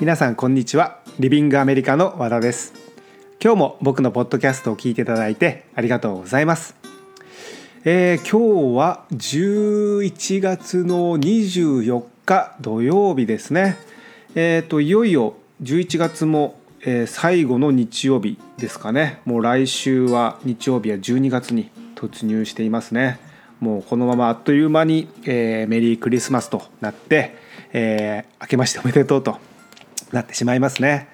皆さんこんにちは。リビングアメリカの和田です。今日も僕のポッドキャストを聞いていただいてありがとうございます。えー、今日は11月の24日土曜日ですね。えっ、ー、といよいよ11月も、えー、最後の日曜日ですかね。もう来週は日曜日は12月に突入していますね。もうこのままあっという間に、えー、メリークリスマスとなって、えー、明けましておめでとうとなってしまいますね。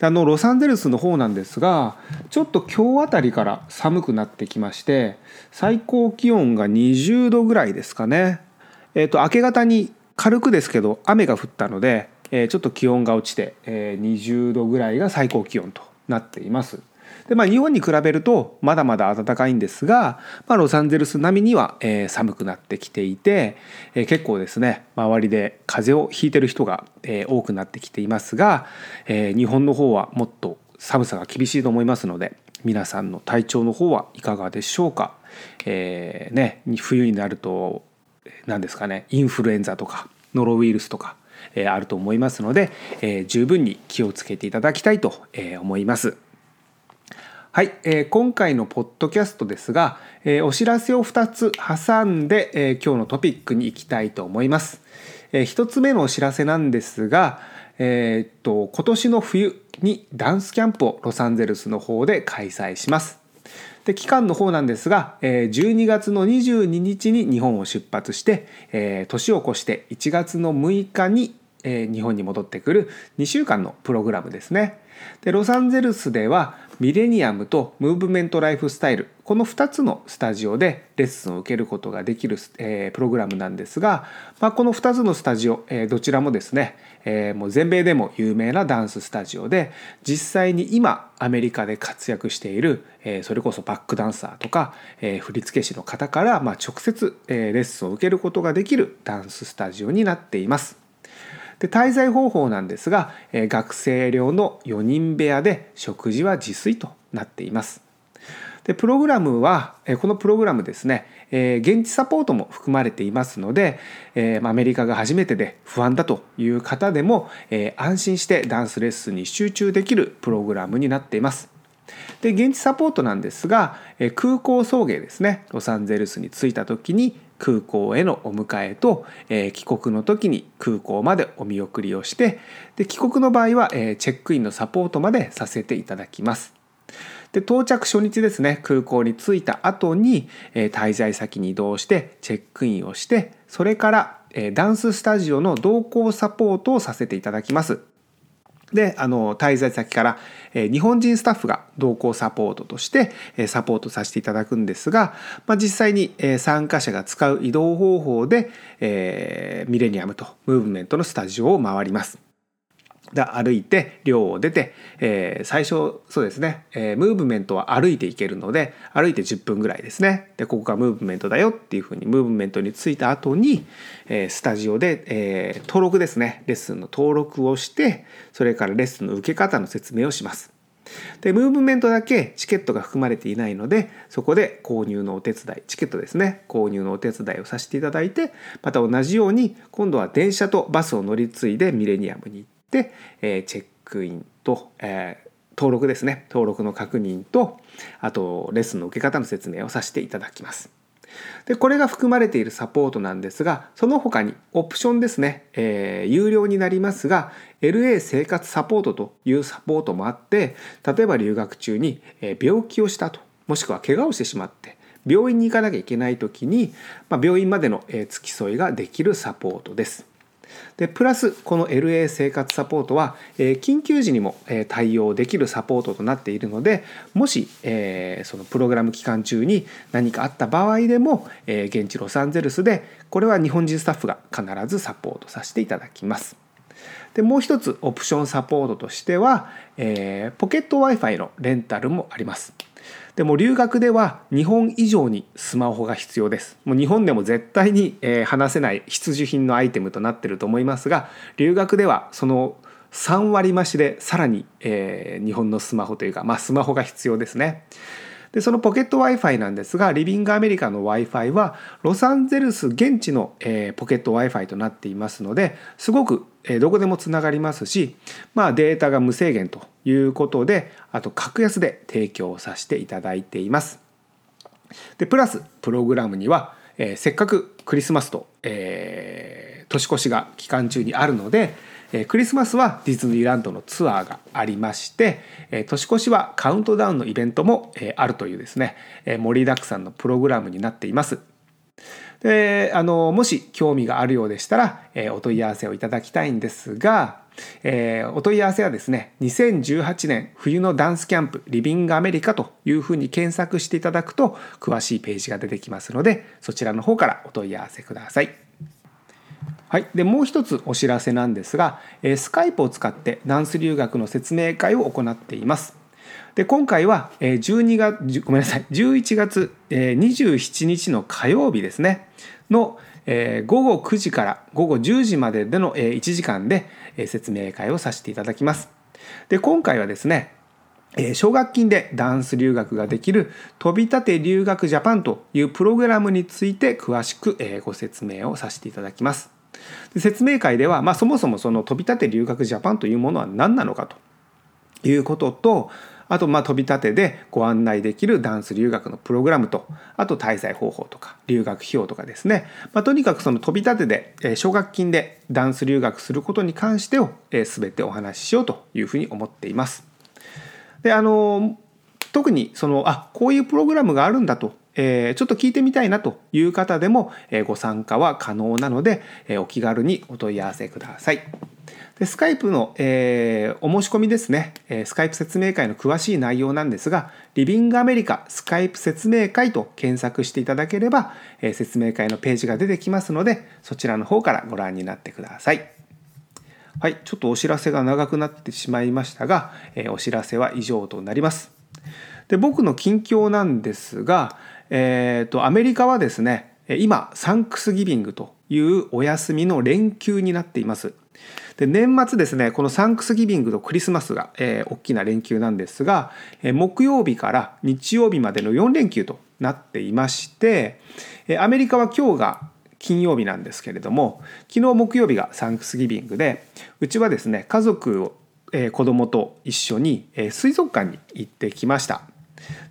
あのロサンゼルスの方なんですがちょっと今日あたりから寒くなってきまして最高気温が20度ぐらいですかね。え、ー、と明け方に軽くですけど雨が降ったので、えー、ちょっと気温が落ちて、えー、20度ぐらいが最高気温となっています。でまあ、日本に比べるとまだまだ暖かいんですが、まあ、ロサンゼルス並みには、えー、寒くなってきていて、えー、結構ですね周りで風邪をひいてる人が、えー、多くなってきていますが、えー、日本の方はもっと寒さが厳しいと思いますので皆さんの体調の方はいかがでしょうか、えーね、冬になると何ですかねインフルエンザとかノロウイルスとか、えー、あると思いますので、えー、十分に気をつけていただきたいと思います。はい、えー、今回のポッドキャストですが、えー、お知らせを2つ挟んで、えー、今日のトピックに行きたいと思います。えー、1つ目のお知らせなんですが、えー、っと今年の冬にダンスキャンプをロサンゼルスの方で開催します。で期間の方なんですが、えー、12月の22日に日本を出発して、え、年を越して1月の6日にえ日本に戻ってくる2週間のプログラムですね。でロサンゼルスではミレニアムとムーブメントライフスタイルこの2つのスタジオでレッスンを受けることができる、えー、プログラムなんですが、まあ、この2つのスタジオ、えー、どちらもですね、えー、もう全米でも有名なダンススタジオで実際に今アメリカで活躍している、え、それこそバックダンサーとか、え、振付師の方から、まあ、直接、え、レッスンを受けることができるダンススタジオになっています。で滞在方法なんですが、え学生寮の4人部屋で食事は自炊となっています。でプログラムはこのプログラムですね現地サポートも含まれていますのでアメリカが初めてで不安だという方でも安心してダンスレッスンに集中できるプログラムになっています。で現地サポートなんですが空港送迎ですねロサンゼルスに着いた時に空港へのお迎えと、えー、帰国の時に空港までお見送りをしてで帰国の場合は、えー、チェックインのサポートまでさせていただきます。で到着初日ですね空港に着いた後に、えー、滞在先に移動してチェックインをしてそれから、えダンススタジオの同行サポートをさせていただきます。であの滞在先から、え日本人スタッフが同行サポートとして、えサポートさせていただくんですが、まあ、実際に、え参加者が使う移動方法で、えミレニアムとムーブメントのスタジオを回ります。で歩いて寮を出て、えー、最初そうですね、えー、ムーブメントは歩いていけるので歩いて10分ぐらいですね。でここがムーブメントだよっていうふうにムーブメントに着いた後に、えー、スタジオで、えー、登録ですね。レッスンの登録をしてそれからレッスンの受け方の説明をします。でムーブメントだけチケットが含まれていないのでそこで購入のお手伝いチケットですね。購入のお手伝いをさせていただいてまた同じように今度は電車とバスを乗り継いでミレニアムに行ってで、え、チェックインと、えー、登録ですね登録の確認とあとレッスンの受け方の説明をさせていただきます。でこれが含まれているサポートなんですがその他にオプションですね、えー、有料になりますが LA 生活サポートというサポートもあって例えば留学中に病気をしたともしくは怪我をしてしまって病院に行かなきゃいけない時に、まあ、病院までの付き添いができるサポートです。でプラスこの LA 生活サポートは、え、緊急時にも、え、対応できるサポートとなっているのでもし、え、そのプログラム期間中に何かあった場合でも、え現地ロサンゼルスでこれは日本人スタッフが必ずサポートさせていただきます。でもう一つオプションサポートとしては、えポケット Wi-Fi のレンタルもあります。でも留学では日本以上にスマホが必要です。もう日本でも絶対に、話せない必需品のアイテムとなっていると思いますが留学ではその3割増しでさらに、日本のスマホというか、まあ、スマホが必要ですね。でそのポケット Wi-Fi なんですがリビングアメリカの Wi-Fi はロサンゼルス現地の、えー、ポケット Wi-Fi となっていますのですごくどこでもつながりますし、まあ、データが無制限ということであと格安で提供させていただいています。でプラスプログラムには、えー、せっかくクリスマスと、えー、年越しが期間中にあるので、えー、クリスマスはディズニーランドのツアーがありまして、えー、年越しはカウントダウンのイベントも、えー、あるというですね、えー、盛りだくさんのプログラムになっています。であのもし興味があるようでしたら、えー、お問い合わせをいただきたいんですが、えー、お問い合わせはですね2018年冬のダンスキャンプリビングアメリカというふうに検索していただくと詳しいページが出てきますのでそちらの方からお問い合わせください。はい、でもう一つお知らせなんですが、えー、スカイプを使ってダンス留学の説明会を行っています。で今回は12月ごめんなさい11月27日の火曜日ですねの午後9時から午後10時まででの1時間で説明会をさせていただきます。で今回はですね奨学金でダンス留学ができる飛び立て留学ジャパンというプログラムについて詳しくご説明をさせていただきます。説明会では、まあ、そもそもその飛び立て留学ジャパンというものは何なのかということとあとまあ飛び立てでご案内できるダンス留学のプログラムとあと滞在方法とか留学費用とかですね、まあ、とにかくその飛び立てで奨学金でダンス留学することに関してを全てお話ししようというふうに思っています。であの特にそのあこういうプログラムがあるんだとえー、ちょっと聞いてみたいなという方でも、えー、ご参加は可能なので、えー、お気軽にお問い合わせください。でスカイプの、えー、お申し込みですね、えー、スカイプ説明会の詳しい内容なんですが、リビングアメリカスカイプ説明会と検索していただければ、えー、説明会のページが出てきますので、そちらの方からご覧になってください。はい、ちょっとお知らせが長くなってしまいましたが、え、お知らせは以上となります。で僕の近況なんですが、えーと、アメリカはですね今サンクスギビングというお休みの連休になっています。で年末ですねこのサンクスギビングとクリスマスが、えー、大きな連休なんですが、えー、木曜日から日曜日までの4連休となっていまして、えー、アメリカは今日が金曜日なんですけれども昨日木曜日がサンクスギビングでうちはですね家族を、えー、子供と一緒に、えー、水族館に行ってきました。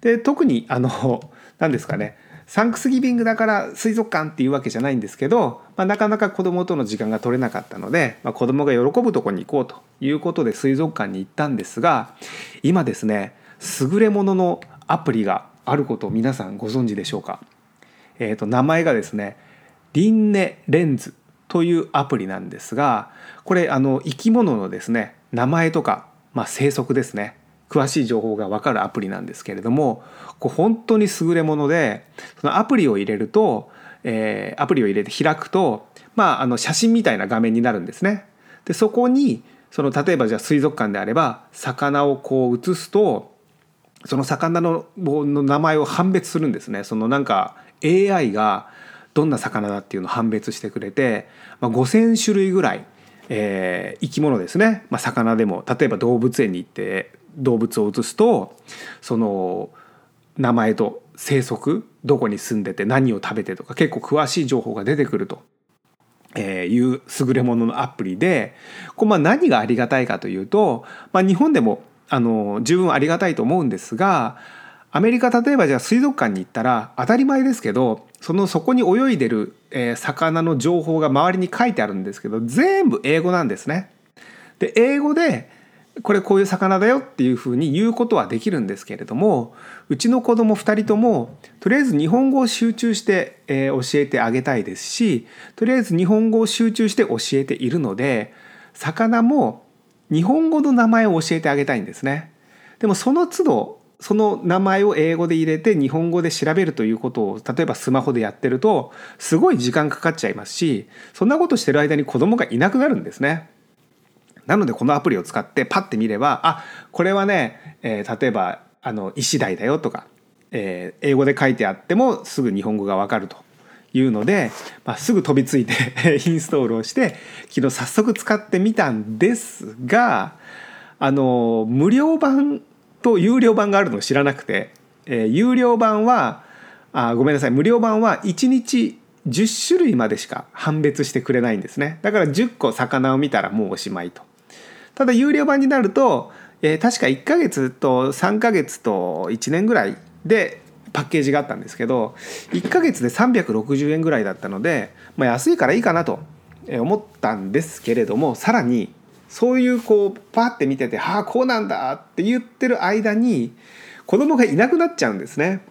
で特にあの 何ですかねサンクスギビングだから水族館っていうわけじゃないんですけど、まあ、なかなか子供との時間が取れなかったので、まあ、子供が喜ぶとこに行こうということで水族館に行ったんですが今ですね優れもののアプリがあることを皆さんご存知でしょうか、えー、と名前がですねリンネレンズというアプリなんですがこれあの生き物のですね名前とか、まあ、生息ですね。詳しい情報が分かるアプリなんですけれどもこう本当に優れものでそのアプリを入れると、えー、アプリを入れて開くと、まあ、あの写真みたいな画面になるんですね。でそこにその例えばじゃあ水族館であれば魚をこう映すとその魚のの名前を判別するんですね。そのなんか AI がどんな魚だっていうのを判別してくれて、まあ、5,000種類ぐらい、えー、生き物ですね、まあ、魚でも例えば動物園に行って動物を移すとその名前と生息どこに住んでて何を食べてとか結構詳しい情報が出てくると。えいう優れもののアプリでこれまあ何がありがたいかというと、まあ、日本でもあの十分ありがたいと思うんですがアメリカ例えばじゃあ水族館に行ったら当たり前ですけどそのそこに泳いでる、魚の情報が周りに書いてあるんですけど全部英語なんですね。で英語でこれこういう魚だよっていうふうに言うことはできるんですけれどもうちの子供2人ともとりあえず日本語を集中して、教えてあげたいですしとりあえず日本語を集中して教えているので魚も日本語の名前を教えてあげたいんですね。でもその都度その名前を英語で入れて日本語で調べるということを例えばスマホでやってるとすごい時間かかっちゃいますしそんなことしてる間に子供がいなくなるんですね。なのでこのアプリを使ってパッて見ればあこれはね、えー、例えばあの石鯛だよとか、えー、英語で書いてあってもすぐ日本語がわかるというので、まあ、すぐ飛びついて インストールをして昨日早速使ってみたんですがあの無料版と有料版があるのを知らなくて、えー、有料版はあごめんなさい。無料版は1日10種類までしか判別してくれないんですね。だから10個魚を見たらもうおしまいと。ただ有料版になると、えー、確か1ヶ月と3ヶ月と1年ぐらいでパッケージがあったんですけど1ヶ月で360円ぐらいだったので、まあ、安いからいいかなと思ったんですけれどもさらにそういうこうパッて見てて「はあこうなんだ」って言ってる間に子供がいなくなっちゃうんですね。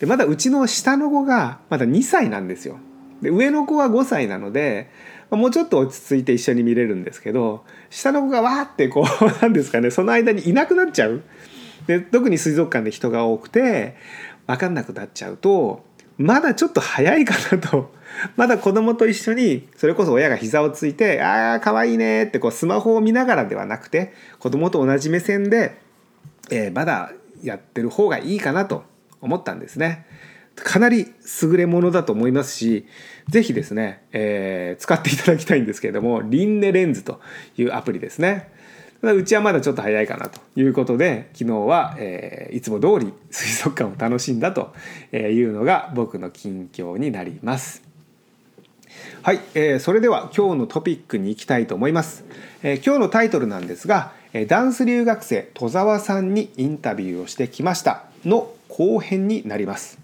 でまだうちの下の子がまだ2歳なんですよ。で上の子は5歳なのでもうちょっと落ち着いて一緒に見れるんですけど下の子がわーってこう なんですかねその間にいなくなっちゃう。で特に水族館で人が多くて分かんなくなっちゃうとまだちょっと早いかなと。まだ子供と一緒にそれこそ親が膝をついて「ああかわいいね」ってこうスマホを見ながらではなくて子供と同じ目線で、えー、まだやってる方がいいかなと思ったんですね。かなり優れものだと思いますし是非ですね、えー、使っていただきたいんですけれどもリンネレンズというアプリですね。うちはまだちょっと早いかなということで昨日は、えー、いつも通り水族館を楽しんだというのが僕の近況になります。はい、えー、それでは今日のトピックに行きたいと思います。えー、今日のタイトルなんですがダンス留学生戸沢さんにインタビューをしてきました。の後編になります。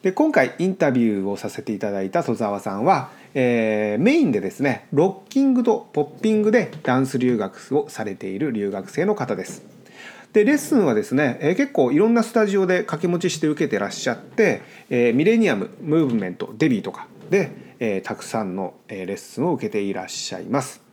で今回インタビューをさせていただいた戸沢さんは、えー、メインでですねロッキングとポッピングでダンス留学をされている留学生の方です。でレッスンはですね、えー、結構いろんなスタジオで掛け持ちして受けてらっしゃって、えー、ミレニアムムーブメントデビーとかで、えー、たくさんのレッスンを受けていらっしゃいます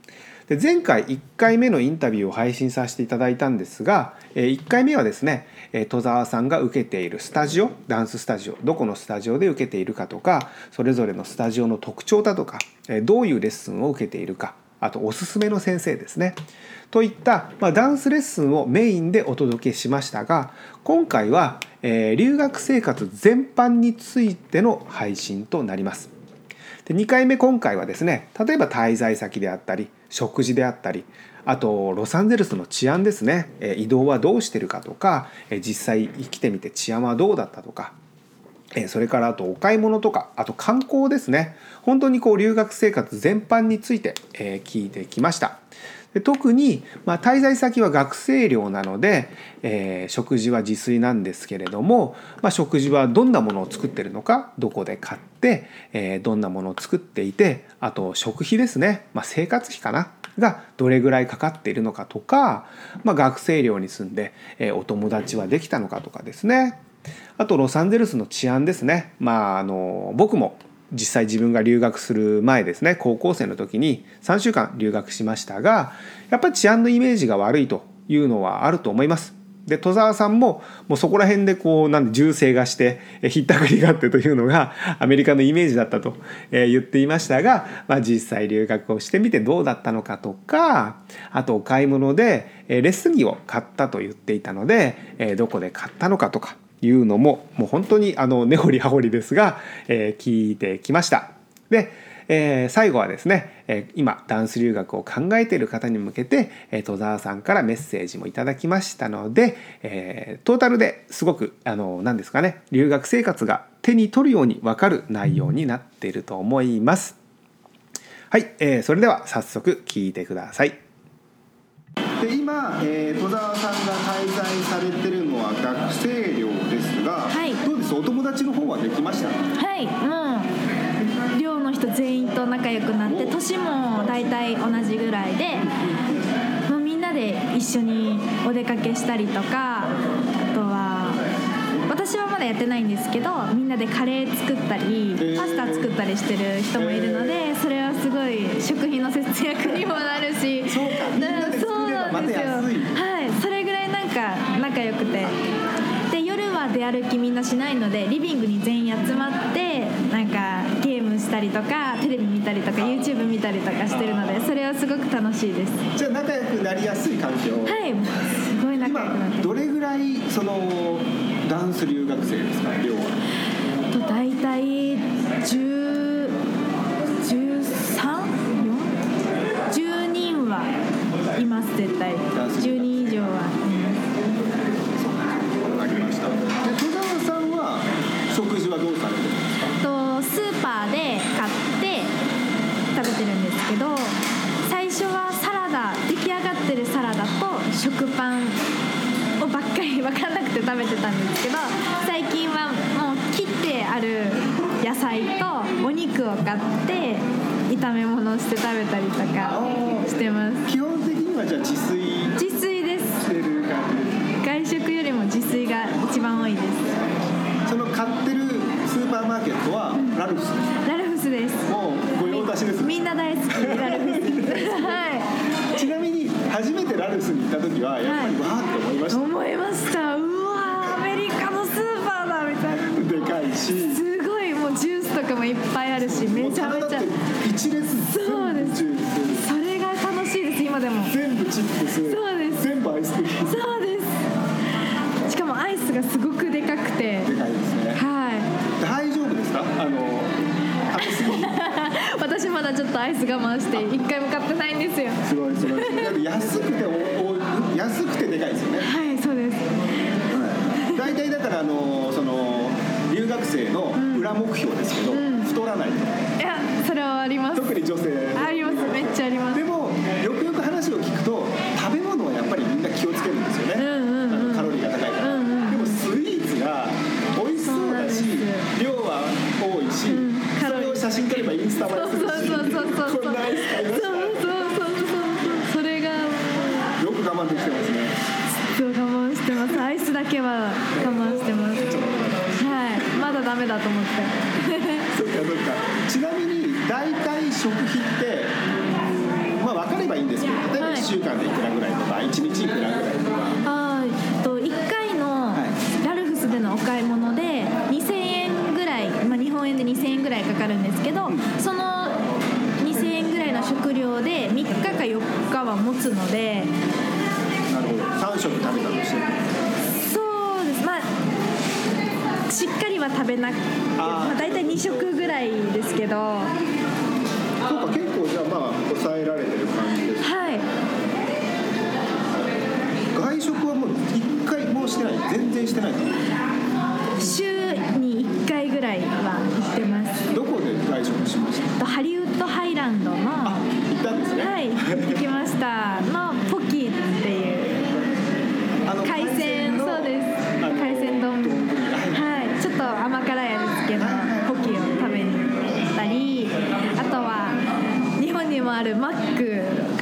で前回1回目のインタビューを配信させていただいたんですが1回目はですね戸沢さんが受けているスタジオダンススタジオどこのスタジオで受けているかとかそれぞれのスタジオの特徴だとかどういうレッスンを受けているかあとおすすめの先生ですねといった、まあ、ダンスレッスンをメインでお届けしましたが今回は、えー、留学生活全般についての配信となります。で2回目今回はですね例えば滞在先であったり食事であったりあとロサンゼルスの治安ですね。移動はどうしてるかとか実際生きてみて治安はどうだったとかそれからあとお買い物とかあと観光ですね。本当にこう留学生活全般について聞いてきました。特に、まあ、滞在先は学生寮なので、えー、食事は自炊なんですけれども、まあ、食事はどんなものを作ってるのかどこで買って、えー、どんなものを作っていてあと食費ですね、まあ、生活費かな？がどれぐらいかかっているのかとか、まあ、学生寮に住んで、えー、お友達はできたのかとかですね。あとロサンゼルスの治安ですね。まああの僕も実際自分が留学する前ですね高校生の時に3週間留学しましたがやっぱり治安のイメージが悪いというのはあると思います。で戸沢さんももうそこら辺でこうなんで銃声がしてひったくりがあってというのがアメリカのイメージだったと言っていましたが、まあ、実際留学をしてみてどうだったのかとかあとお買い物でレッスン着を買ったと言っていたのでどこで買ったのかとかいうのももう本当にあの根掘り葉掘りですが、えー、聞いてきました。で、えー、最後はですね、えー、今ダンス留学を考えている方に向けて、えー、戸沢さんからメッセージもいただきましたので、えー、トータルですごくあの何ですかね留学生活が手に取るように分かる内容になっていると思います。はい、えー、それでは早速聞いてください。で今、えー、戸沢さんが滞在されてるのは学生寮お友達の方はできました？はいもう寮の人全員と仲良くなって年も大体同じぐらいでもうみんなで一緒にお出かけしたりとかあとは私はまだやってないんですけどみんなでカレー作ったりパスタ作ったりしてる人もいるのでそれはすごい食費の節約にもなるし。そうかなんですよ。はいそれぐらいなんか仲良くては出歩きみんなしないのでリビングに全員集まってなんかゲームしたりとかテレビ見たりとか YouTube 見たりとかしてるのでそれはすごく楽しいです。じゃあ仲良くなりやすい環境はいすごい仲良くなってどれぐらいそのダンス留学生ですか量は？と大体10 13 10人はいます絶対。10人以上はいますわかりました戸沢さんは食事はどうされてるんですかとスーパーで食パンをばっかり分かんなくて食べてたんですけど最近はもう切ってある野菜とお肉を買って炒め物して食べたりとかしてます。基本的にはじゃあ自炊自炊です。してる感じ。外食よりも自炊が一番多いです。その買ってるスーパーマーケットはラルフスラルフスです。もうご用達ですみんな大好き。ラルフスは ちなみに初めてラルフスに行った時はやっぱりわーって思いまいした、思いましたしすごいもうジュースとかもいっぱいあるしめちゃめちゃ。一列そうです。全部ジュースそれが楽しいです今でも。全部チップス。そうです。全部アイスクリーム。そうです。しかもアイスがすごくでかくて。でかいですね。はい。大丈夫ですか？あの 私まだちょっとアイス我慢して一回も買ってないんですよ。すごいすごい。安くておお安くてでかいですよね。はいそうです。大体だからあのその生の裏目標ですけど、うん。太らないいやそれはあります。特に女性。ありますめっちゃあります。でもよくよく話を聞くと食べ物はやっぱりみんな気をつけるんですよね、うんうんカロリーが高いから、うんうんでもスイーツが美味しそうだし量は多いし、うん。それを写真撮ればインスタ映えするしそうそうそうそうそう。こんなアイス買いましたそうそうそうそう。それが。よく我慢できてますね。そう我慢してます。アイスだけは我慢してますダメだと思って。そっかそっか。ちなみに大体食費ってまあ分かればいいんですけど例えばはい。1週間でいくらぐらいとか1日いくらぐらいとか。あーえっと1回のはい。ラルフスでのお買い物で2000円ぐらい、まあ、日本円で2000円ぐらいかかるんですけどその2000円ぐらいの食料で3日か4日は持つので。なるほど。3食食べたとしてしっかりは食べなくてまあ、大体2食ぐらいですけど。はそうか結構じゃあまあ抑えられてる感じですい。外食はもう1回もしてない全然してない週に1回ぐらいは行ってます。どこで外食しました？とハリウッドハイランドのあ行ったんですね。はい行きま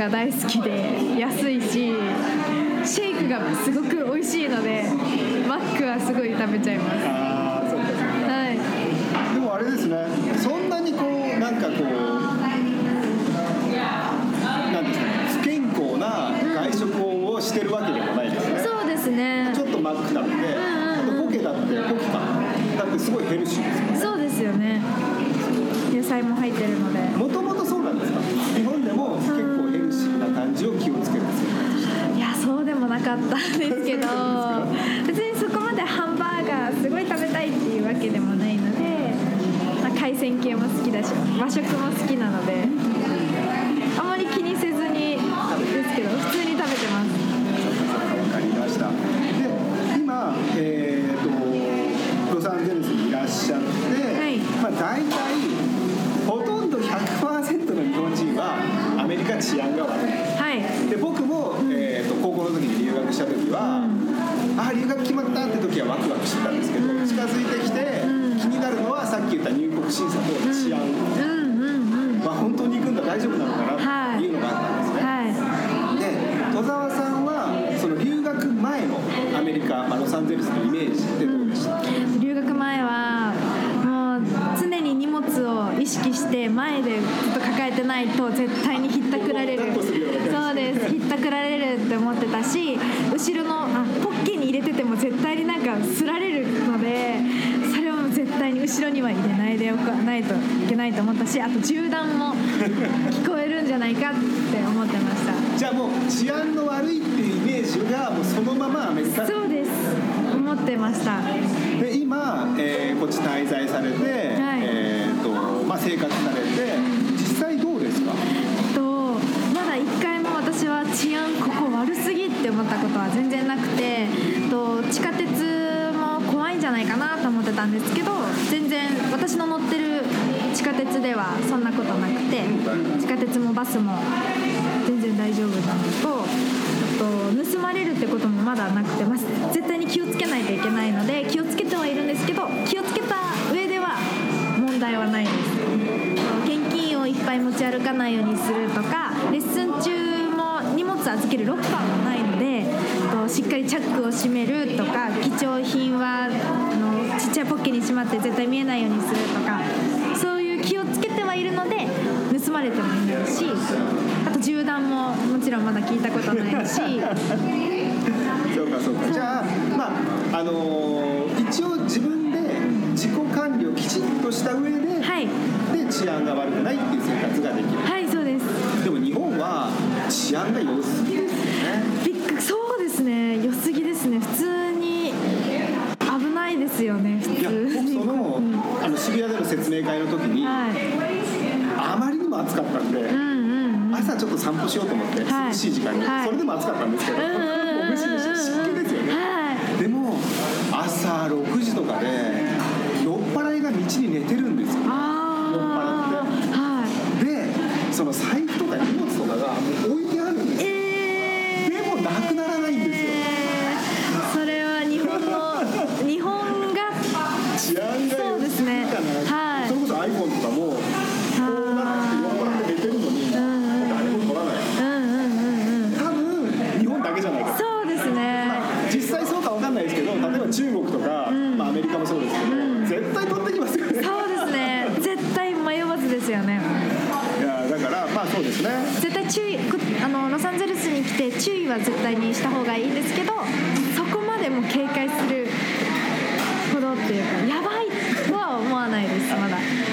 が大好きで安いしシェイクがすごく美味しいのでマックはすごい食べちゃいます。ああそうかそうか。はい。でもあれですね。そんなにこうなんかこうなんですかね不健康な外食をしてるわけでもないですね、そうですね。ちょっとマック食べて、んうんあとポケだってポキかだってすごいヘルシーですよそうですよね。野菜も入ってるので。もともとそうなんですか？日本でも結構な感じを気をつけるいやそうでもなかったんですけど。別にそこまでハンバーガーすごい食べたいっていうわけでもないので、まあ、海鮮系も好きだし和食も好きなのでき言った入国審査と治安、うんうんうんまあ、本当に行くんだ大丈夫なのかなはい。っていうのがあったんですね、はで戸澤さんはその留学前のアメリカ、まあ、ロサンゼルスのイメージってどうでした、い留学前はもう常に荷物を意識して前でずっと抱えてないと絶対にひったくられる。そうです。ひったくられるって思ってたし後ろのあポッケに入れてても絶対になんかすられるのでそれを絶対に後ろには入れないでおかないといけないと思ったしあと銃弾も聞こえるんじゃないかって思ってました。じゃあもう治安の悪いっていうイメージがもうそのままアメリカ？そうです。思ってました。で今、えーこっち滞在されて、えーとまあ、生活されて実際どうですか？とまだ一回も私は治安ここ悪すぎって思ったことは全然なくてと地下鉄も怖いんじゃないかなと思ってたんですけど全然私の乗ってる地下鉄ではそんなことなくて地下鉄もバスも全然大丈夫なのとあと盗まれるってこともまだなくて、まあ、絶対に気をつけないといけないので気をつけてはいるんですけど気をつけた上では問題はないです。現金をいっぱい持ち歩かないようにするとかレッスン中も荷物預けるロッカーもないのでこうしっかりチャックを閉めるとか貴重品はあのちっちゃいポッケにしまって絶対見えないようにするとかれてもいないしあと銃弾ももちろんまだ聞いたことないし。そうかそうか。じゃあまああのー一応自分で自己管理をきちっとした上で、はい。で治安が悪くないっていう生活ができる。はいそうです。でも日本は治安が良すぎですよねびっくそうですね良すぎですね普通に危ないですよね普いや通に僕その,、うんあの渋谷での説明会の時に、はいあまりにも暑かったんで、うんうんうん。朝ちょっと散歩しようと思って、はい。涼しい時間に、はい。それでも暑かったんですけど、うんうんうんうんもうムシムシ湿気ですよね、はいでも朝6時とかで酔っ払いが道に寝てるんですよああはいでその財布とか荷物とかがもう置いてあるんですよえーでもなくならないんですよそれは日本の日本が治安がそうですね良すぎるかなはいそれこそ iPhone とかもこうなって酔っ払って寝てるのにんうん誰も取らないうんうんうんうん多分日本だけじゃないかそうですね実際そうかわかんないですけど例えば中国とか、んまあ、アメリカもそうですけど、絶対取ってきますよねそうですね絶対迷わずですよねいやだからまあそうですね絶対注意こあのロサンゼルスに来て注意は絶対にした方がいいんですけどそこまでも警戒するほどっていうかやばいとは思わないですまだ。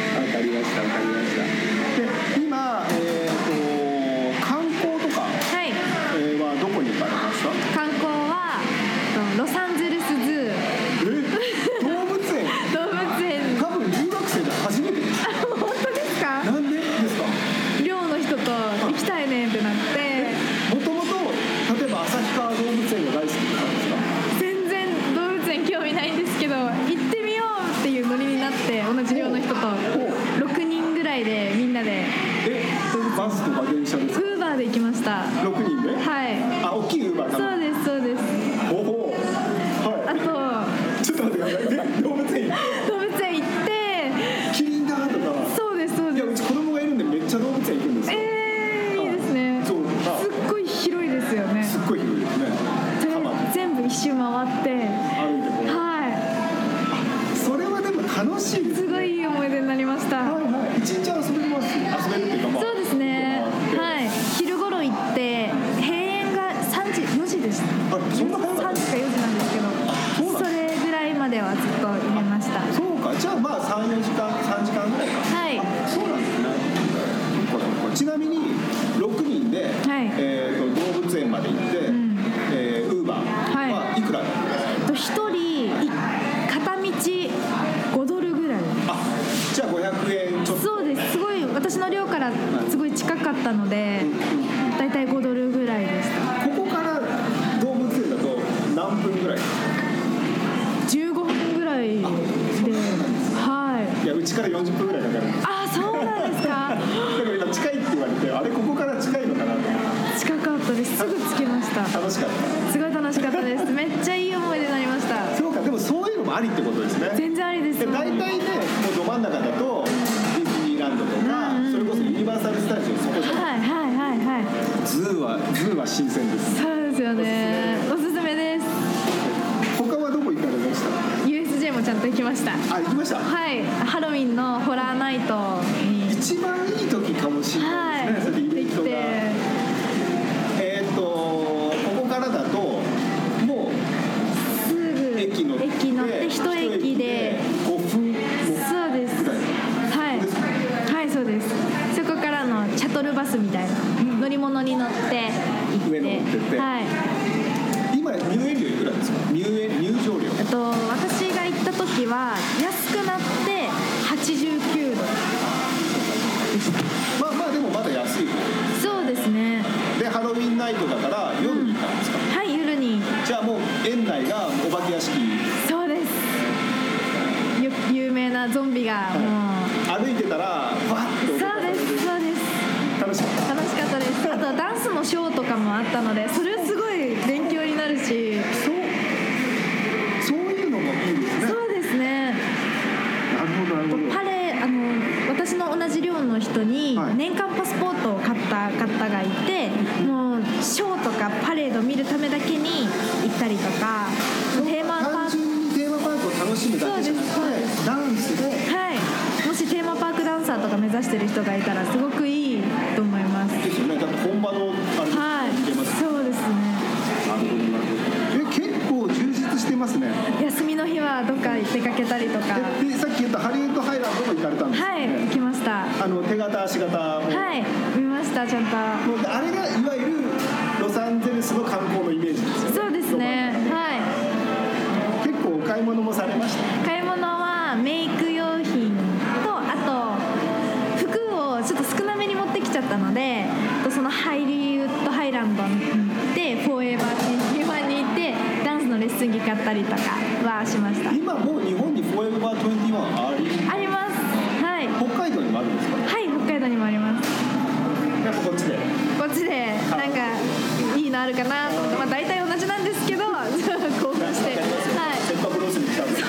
ちから40分ぐらいかかるんですあそうなんですか。だから今近いって言われてあれここから近いのかなと思って。近かったです。すぐ着きました。楽しかった。すごい楽しかったです。めっちゃいい思い出になりました。そうかでもそういうのもありってことですね。全然ありです。で大体ねもうど真ん中だとディズニーランドとか、うんうんそれこそユニバーサル・スタジオそこじゃないはいはいはいはい。 zoo は zoo は新鮮です。そうですよねと行きました。あ行きました？はい。ハロウィンのホラーナイトに。一番いい時かもしれないですね、それ出かけたりとか。ででさっき言ったハリウッドハイランドも行かれたんですよはいね、行きました。はあの手形足形も、い見ましたちゃんと。もうあれがいわゆるロサンゼルスの観光のイメージですよね。そうですね。はい。結構お買い物もされました？買い物はメイク用品とあと服をちょっと少なめに持ってきちゃったのでとそのハイリウッドハイランドに行ってフォーエバーティワンに行ってダンスのレッスン着買ったりとかはしました21ありあります。はい。北海道にもあるんですか？はい北海道にもあります。やっぱこっちで。こっちでなんかいいのあるかな。と思ってまあ大体同じなんですけど 興奮して。はセットブロスに来たんで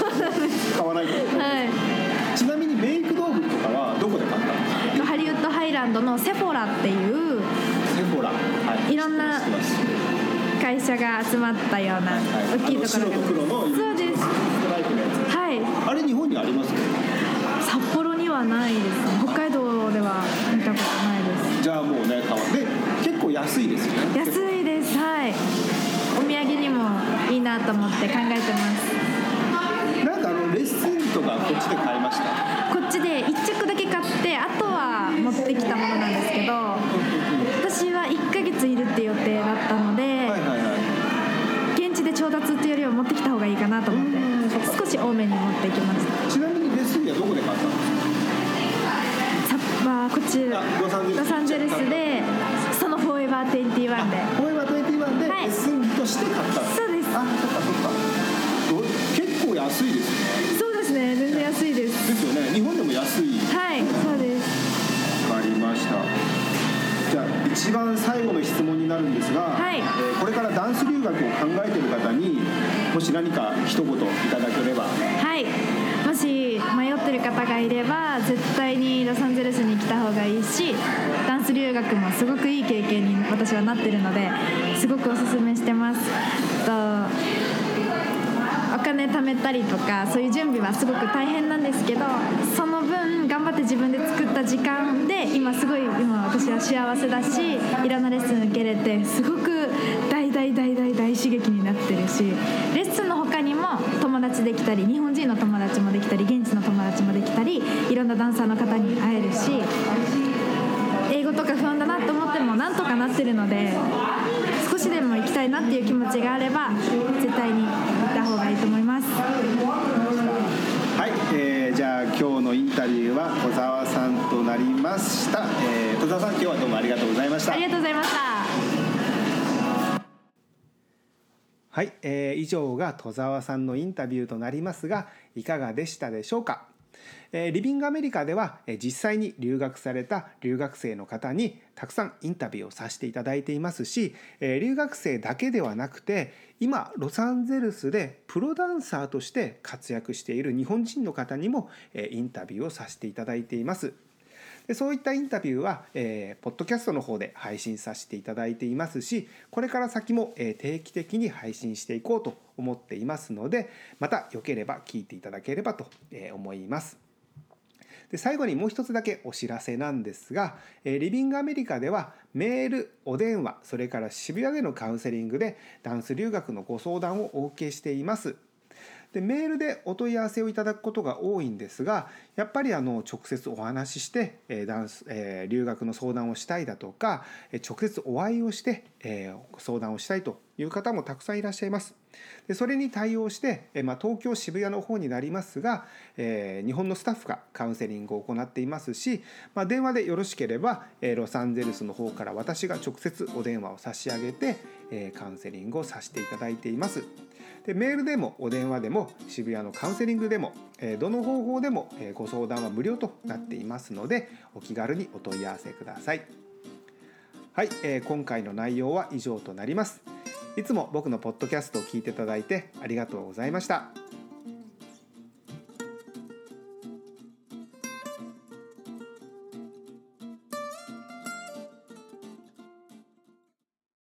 買わないといはい。ちなみにメイク道具とかはどこで買ったんですかハリウッドハイランドのセフォラっていうセフォラ。はい。いろんな会社が集まったようなはい大きいところが。あの白と黒のそうあります札幌にはないです。ね北海道では見たことないです。じゃあもうね買わで結構安いですよね。安いです。はい。お土産にもいいなと思って考えてます。なんかあのレッスンとかこっちで買いました？こっちで1着だけ買ってあとは持ってきたものなんですけど私は1ヶ月いるって予定だったので、はいはいはい。現地で調達っていうよりは持ってきた方がいいかなと思って少し多めに持ってきましたちなみにレッスンはどこで買ったんですか？サッパーこっちあロサンゼルスでそのフォーエバー21で。フォーエバー21でレはい。ッスンとして買った。んですそうです。あそっかそっか。ど結構安いですね。そうですね。全然安いです。ですよね。日本でも安い。はい一番最後の質問になるんですが、はい。えーこれからダンス留学を考えている方にもし何か一言いただければ。はい。もし迷ってる方がいれば絶対にロサンゼルスに来た方がいいしダンス留学もすごくいい経験に私はなってるのですごくおすすめしてます。とお金貯めたりとかそういう準備はすごく大変なんですけど張って自分で作った時間で今すごい今私は幸せだしいろんなレッスン受けれてすごく大大大大大刺激になってるしレッスンの他にも友達できたり日本人の友達もできたり現地の友達もできたりいろんなダンサーの方に会えるし英語とか不安だなと思ってもなんとかなってるので少しでも行きたいなっていう気持ちがあれば絶対に行った方がいいと思いますはい、えーじゃあ今日のインタビューは小沢さんとなりました、えー、小沢さん今日はどうもありがとうございました。ありがとうございました。はい、えー以上が戸沢さんのインタビューとなりますがいかがでしたでしょうか、リビングアメリカでは、実際に留学された留学生の方にたくさんインタビューをさせていただいていますし、留学生だけではなくて今ロサンゼルスでプロダンサーとして活躍している日本人の方にも、インタビューをさせていただいています。そういったインタビューは、えーポッドキャストの方で配信させていただいていますしこれから先も、えー定期的に配信していこうと思っていますのでまたよければ聞いていただければと、思います。で最後にもう一つだけお知らせなんですが、えリビングアメリカではメールお電話それから渋谷でのカウンセリングでダンス留学のご相談をお受けしています。でメールでお問い合わせをいただくことが多いんですがやっぱりあの直接お話しして、えーダンスえー留学の相談をしたいだとかえ直接お会いをして、えー相談をしたいという方もたくさんいらっしゃいます。でそれに対応して、えーまあ、東京渋谷の方になりますが、えー日本のスタッフがカウンセリングを行っていますし、まあ、電話でよろしければ、えーロサンゼルスの方から私が直接お電話を差し上げて、えーカウンセリングをさせていただいています。でメールでもお電話でも渋谷のカウンセリングでも、えどの方法でも、えご相談は無料となっていますのでお気軽にお問い合わせください。はい、えー今回の内容は以上となります。いつも僕のポッドキャストを聞いていただいてありがとうございました。